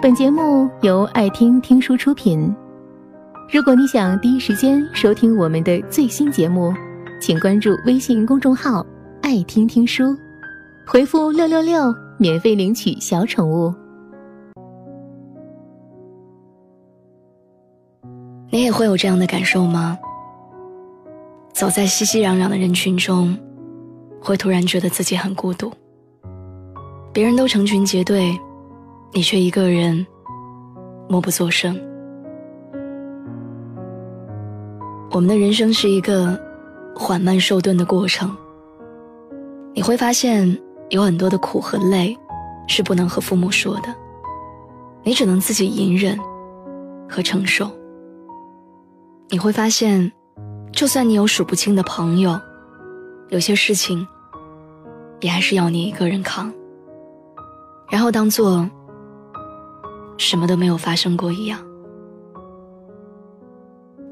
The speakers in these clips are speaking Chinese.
本节目由爱听听书出品。如果你想第一时间收听我们的最新节目，请关注微信公众号“爱听听书”，回复“六六六”免费领取小宠物。你也会有这样的感受吗？走在熙熙攘攘的人群中，会突然觉得自己很孤独。别人都成群结队。你却一个人默不作声。我们的人生是一个缓慢受顿的过程。你会发现有很多的苦和累是不能和父母说的，你只能自己隐忍和承受。你会发现，就算你有数不清的朋友，有些事情也还是要你一个人扛，然后当做。什么都没有发生过一样，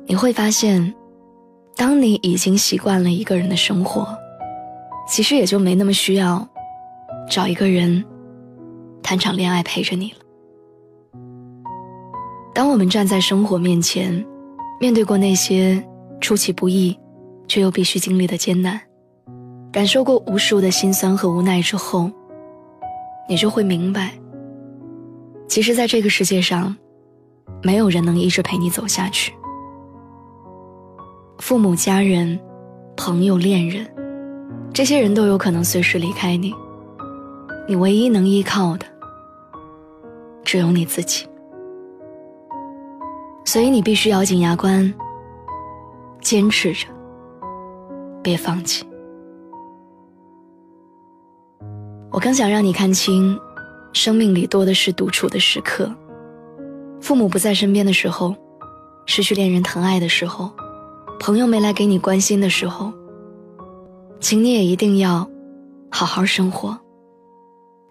你会发现，当你已经习惯了一个人的生活，其实也就没那么需要找一个人谈场恋爱陪着你了。当我们站在生活面前，面对过那些出其不意却又必须经历的艰难，感受过无数的辛酸和无奈之后，你就会明白。其实，在这个世界上，没有人能一直陪你走下去。父母、家人、朋友、恋人，这些人都有可能随时离开你。你唯一能依靠的，只有你自己。所以，你必须咬紧牙关，坚持着，别放弃。我更想让你看清。生命里多的是独处的时刻，父母不在身边的时候，失去恋人疼爱的时候，朋友没来给你关心的时候，请你也一定要好好生活，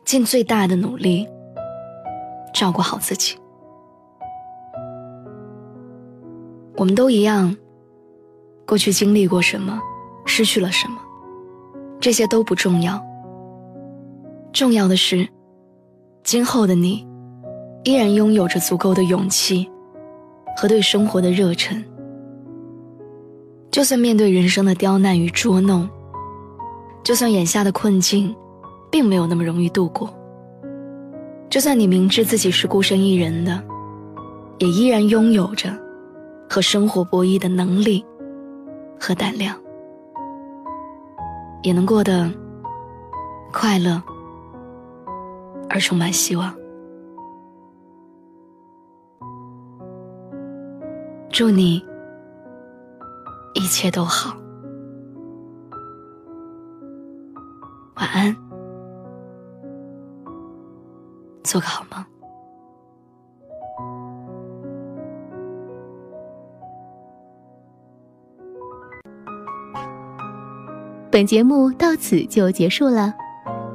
尽最大的努力照顾好自己。我们都一样，过去经历过什么，失去了什么，这些都不重要，重要的是。今后的你，依然拥有着足够的勇气和对生活的热忱。就算面对人生的刁难与捉弄，就算眼下的困境并没有那么容易度过，就算你明知自己是孤身一人的，也依然拥有着和生活博弈的能力和胆量，也能过得快乐。而充满希望。祝你一切都好，晚安，做个好梦。本节目到此就结束了。